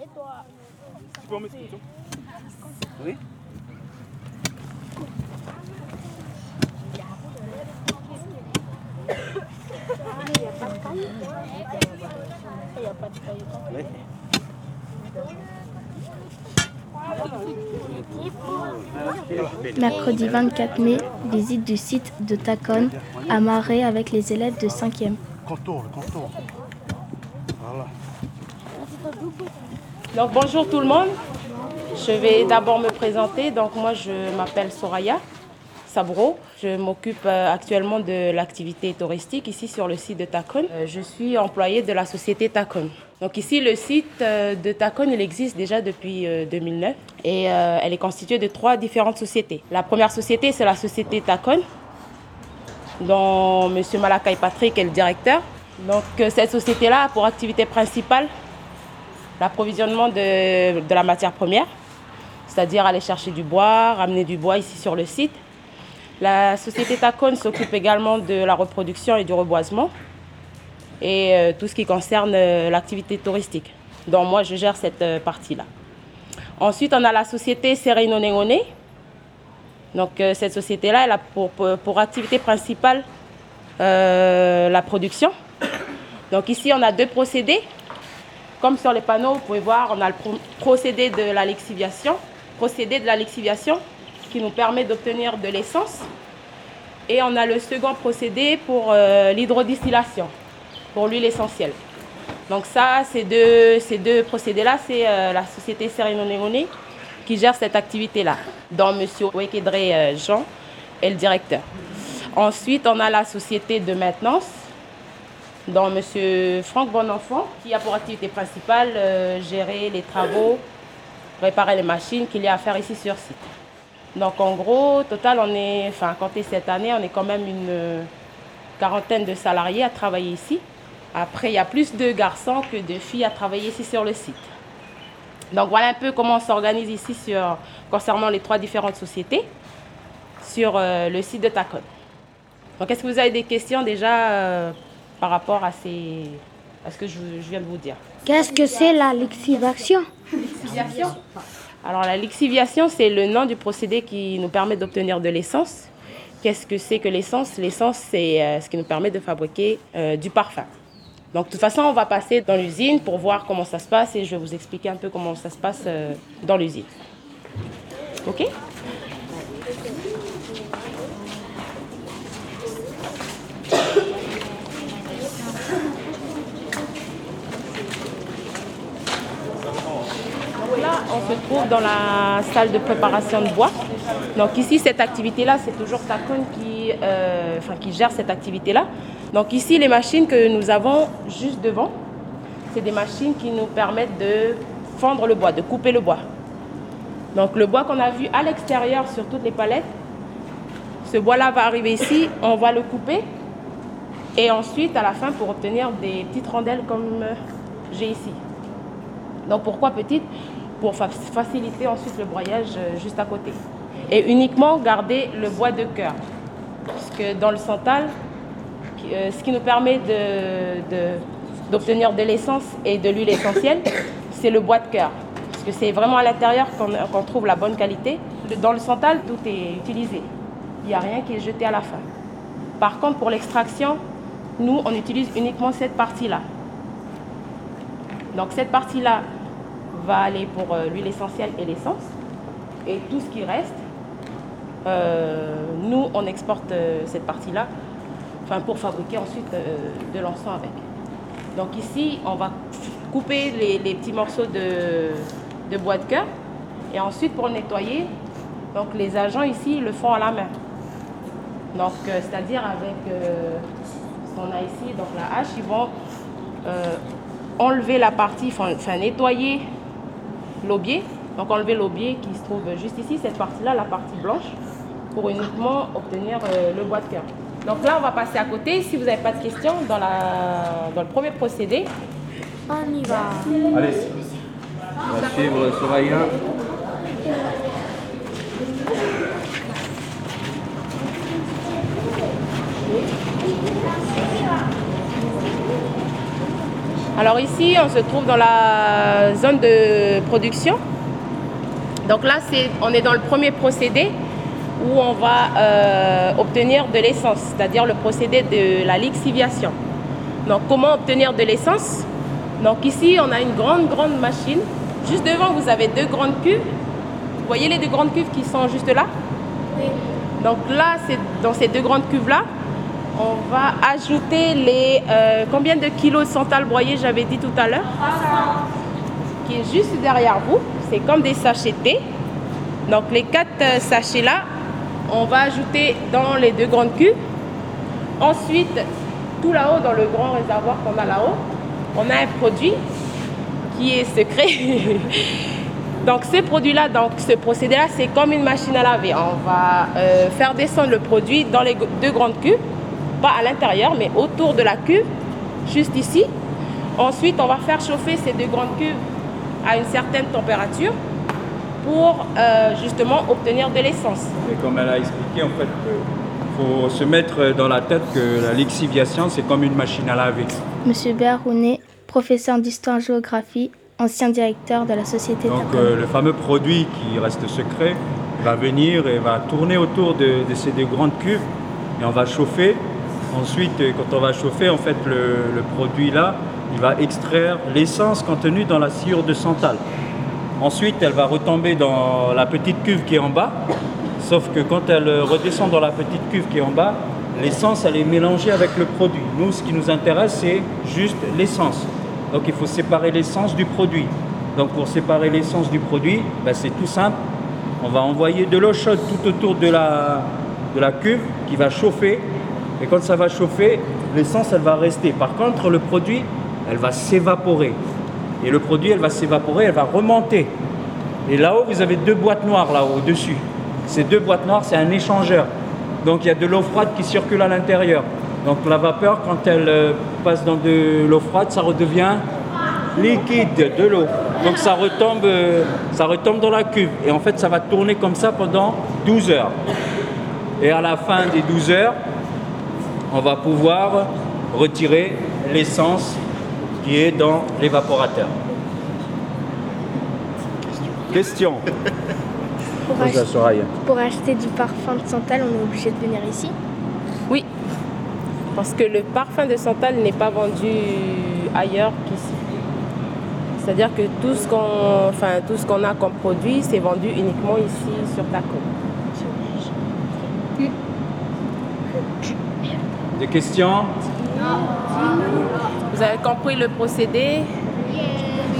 Tu peux en mettre Oui. Mercredi 24 mai, visite du site de Tacon à Marais avec les élèves de 5e. Contour, le contour. Voilà. Bonjour tout le monde. Je vais d'abord me présenter. Donc moi je m'appelle Soraya Sabro. Je m'occupe euh, actuellement de l'activité touristique ici sur le site de Tacon. Euh, Je suis employée de la société Tacon. Donc ici le site euh, de Tacon il existe déjà depuis euh, 2009 et elle est constituée de trois différentes sociétés. La première société c'est la société Tacon dont M. Malakai Patrick est le directeur. Donc cette société-là a pour activité principale l'approvisionnement de, la matière première, c'est-à-dire aller chercher du bois, ramener du bois ici sur le site. La société Tacon s'occupe également de la reproduction et du reboisement et euh, tout ce qui concerne euh, l'activité touristique. Donc moi, je gère cette euh, partie-là. Ensuite, on a la société Sereno. Donc cette société-là, elle a pour, pour, activité principale la production. Donc ici, on a deux procédés. Comme sur les panneaux, vous pouvez voir, on a le pro- procédé de la lixiviation, procédé qui nous permet d'obtenir de l'essence. Et on a le second procédé pour euh, l'hydrodistillation, pour l'huile essentielle. Donc ça, ces deux, ces deux procédés-là, c'est euh, la société Negone qui gère cette activité-là, dont M. Wekedre euh, Jean est le directeur. Ensuite, on a la société de maintenance, dont M. Franck Bonenfant, qui a pour activité principale euh, gérer les travaux, réparer les machines qu'il y a à faire ici sur site. Donc en gros, total, on est, enfin, compté cette année, on est quand même une euh, quarantaine de salariés à travailler ici. Après, il y a plus de garçons que de filles à travailler ici sur le site. Donc voilà un peu comment on s'organise ici sur, concernant les trois différentes sociétés sur euh, le site de Tacon. Donc est-ce que vous avez des questions déjà par rapport à, ces, à ce que je, je viens de vous dire Qu'est-ce que c'est la Lixiviation? Alors la lixiviation, c'est le nom du procédé qui nous permet d'obtenir de l'essence. Qu'est-ce que c'est que l'essence? L'essence, c'est euh, ce qui nous permet de fabriquer euh, du parfum. Donc de toute façon, on va passer dans l'usine pour voir comment ça se passe et je vais vous expliquer un peu comment ça se passe euh, dans l'usine. Ok Donc là, on se trouve dans la salle de préparation de bois. Donc ici, cette activité-là, c'est toujours Tacon qui, euh, enfin, qui gère cette activité-là. Donc ici, les machines que nous avons juste devant, c'est des machines qui nous permettent de fendre le bois, de couper le bois. Donc le bois qu'on a vu à l'extérieur sur toutes les palettes, ce bois-là va arriver ici, on va le couper. Et ensuite, à la fin, pour obtenir des petites rondelles comme euh, j'ai ici. Donc pourquoi petite Pour fa- faciliter ensuite le broyage euh, juste à côté. Et uniquement garder le bois de cœur. Parce que dans le santal, euh, ce qui nous permet d'obtenir de, l'essence et de l'huile essentielle, c'est le bois de cœur. Parce que c'est vraiment à l'intérieur qu'on trouve la bonne qualité. Dans le santal, tout est utilisé. Il n'y a rien qui est jeté à la fin. Par contre, pour l'extraction, nous, on utilise uniquement cette partie-là. Donc cette partie-là va aller pour euh, l'huile essentielle et l'essence. Et tout ce qui reste, euh, nous, on exporte euh, cette partie-là pour fabriquer ensuite de l'encens avec. Donc ici, on va couper les, petits morceaux de, de bois de cœur. Et ensuite, pour nettoyer, donc les agents ici le font à la main. Donc, c'est-à-dire avec ce qu'on a ici, donc la hache, ils vont enlever la partie, enfin, nettoyer l'aubier. Donc enlever l'aubier qui se trouve juste ici, cette partie-là, la partie blanche, pour uniquement obtenir euh, le bois de cœur. Donc là, on va passer à côté. Si vous n'avez pas de questions, dans, la, dans le premier procédé, On y va. Allez. On va suivre Soraya. Alors ici, on se trouve dans la zone de production. Donc là, c'est, on est dans le premier procédé où on va euh, obtenir de l'essence, c'est-à-dire le procédé de la lixiviation. Donc comment obtenir de l'essence? Donc ici, on a une grande, grande machine. Juste devant, vous avez deux grandes cuves. Vous voyez les deux grandes cuves qui sont juste là? Donc là, c'est dans ces deux grandes cuves-là, on va ajouter les... euh, combien de kilos de santal broyé j'avais dit tout à l'heure? Qui est juste derrière vous. C'est comme des sachets de thé. Donc les quatre euh, sachets-là, on va ajouter dans les deux grandes cuves. Ensuite, tout là-haut, dans le grand réservoir qu'on a là-haut, on a un produit qui est secret. donc ce produit-là, donc ce procédé-là, c'est comme une machine à laver. On va euh, faire descendre le produit dans les deux grandes cuves, pas à l'intérieur, mais autour de la cuve, juste ici. Ensuite, on va faire chauffer ces deux grandes cuves à une certaine température pour euh, justement obtenir de l'essence. Et comme elle a expliqué, en fait, il faut se mettre dans la tête que la lixiviation, c'est comme une machine à laver. Monsieur Béarounet, professeur d'histoire-géographie, ancien directeur de la société Donc euh, le fameux produit qui reste secret va venir et va tourner autour de, de ces deux grandes cuves et on va chauffer. Ensuite, euh, quand on va chauffer, en fait, le, produit là, il va extraire l'essence contenue dans la sciure de santal. Ensuite, elle va retomber dans la petite cuve qui est en bas. Sauf que quand elle redescend dans la petite cuve qui est en bas, l'essence, elle est mélangée avec le produit. Nous, ce qui nous intéresse, c'est juste l'essence. Donc, il faut séparer l'essence du produit. Donc, pour séparer l'essence du produit, ben, c'est tout simple. On va envoyer de l'eau chaude tout autour de la, de la cuve qui va chauffer. Et quand ça va chauffer, l'essence, elle va rester. Par contre, le produit, elle va s'évaporer. Et le produit, elle va s'évaporer, elle va remonter. Et là-haut, vous avez deux boîtes noires là-haut, au-dessus. Ces deux boîtes noires, c'est un échangeur. Donc il y a de l'eau froide qui circule à l'intérieur. Donc la vapeur, quand elle euh, passe dans de l'eau froide, ça redevient liquide, de l'eau. Donc ça retombe, euh, ça retombe dans la cuve. Et en fait, ça va tourner comme ça pendant 12 heures. Et à la fin des 12 heures, on va pouvoir retirer l'essence qui est dans l'évaporateur. Question. Pour, ach- acheter du parfum de santal, on est obligé de venir ici? Oui, parce que le parfum de santal n'est pas vendu ailleurs qu'ici. C'est-à-dire que tout ce qu'on enfin, tout ce qu'on a comme produit, c'est vendu uniquement ici sur Taco. Des questions? Vous avez compris le procédé?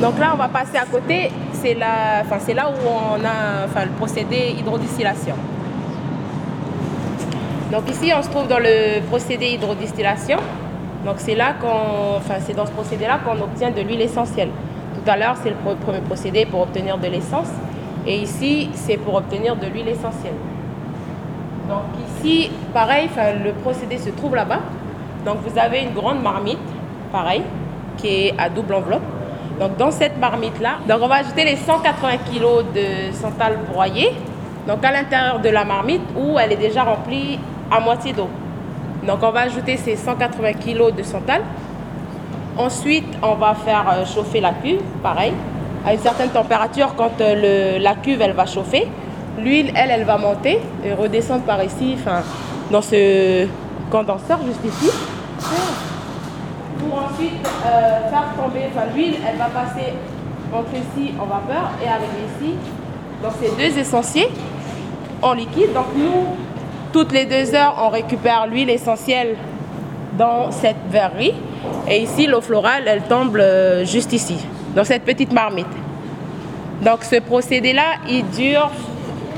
Donc là, on va passer à côté. C'est là, enfin, c'est là où on a enfin, le procédé hydrodistillation. Donc ici, on se trouve dans le procédé hydrodistillation. Donc c'est là qu'on, enfin, c'est dans ce procédé-là qu'on obtient de l'huile essentielle. Tout à l'heure, c'est le premier procédé pour obtenir de l'essence. Et ici, c'est pour obtenir de l'huile essentielle. Donc ici, pareil, le procédé se trouve là-bas. Donc vous avez une grande marmite, pareil, qui est à double enveloppe. Donc dans cette marmite-là, on va ajouter les 180 kg de santal broyé. Donc à l'intérieur de la marmite où elle est déjà remplie à moitié d'eau. Donc on va ajouter ces 180 kg de santal. Ensuite, on va faire euh, chauffer la cuve, pareil, à une certaine température quand euh, la cuve elle va chauffer. L'huile, elle, elle va monter et redescendre par ici, enfin, dans ce condenseur juste ici. Pour ensuite euh, faire tomber, enfin l'huile, elle va passer entre ici en vapeur et arriver ici. Donc c'est deux essentiels en liquide. Donc nous, toutes les deux heures, on récupère l'huile essentielle dans cette verrerie. Et ici, l'eau florale, elle tombe euh, juste ici, dans cette petite marmite. Donc ce procédé-là, il dure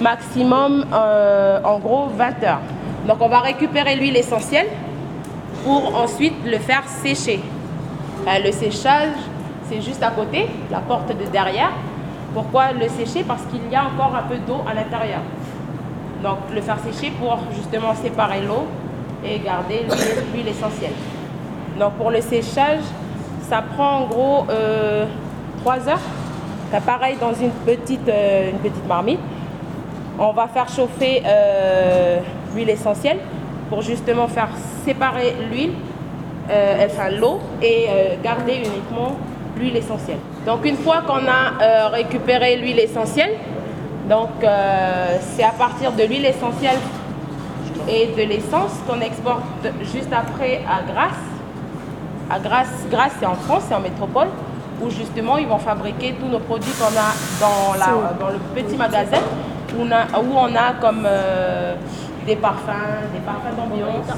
maximum euh, en gros 20 heures. Donc on va récupérer l'huile essentielle pour ensuite le faire sécher. Euh, le séchage, c'est juste à côté, la porte de derrière. Pourquoi le sécher? Parce qu'il y a encore un peu d'eau à l'intérieur. Donc le faire sécher pour justement séparer l'eau et garder l'huile essentielle. Donc pour le séchage, ça prend en gros 3 heures. Pareil dans une petite, euh, une petite marmite. On va faire chauffer euh, l'huile essentielle pour justement faire séparer l'huile euh, enfin l'eau, et euh, garder uniquement l'huile essentielle. Donc une fois qu'on a récupéré l'huile essentielle, donc c'est à partir de l'huile essentielle et de l'essence qu'on exporte juste après à Grasse. À Grasse, Grasse c'est en France, c'est en métropole, où justement ils vont fabriquer tous nos produits qu'on a dans, la, dans le petit magasin, où on a, comme des parfums, des parfums d'ambiance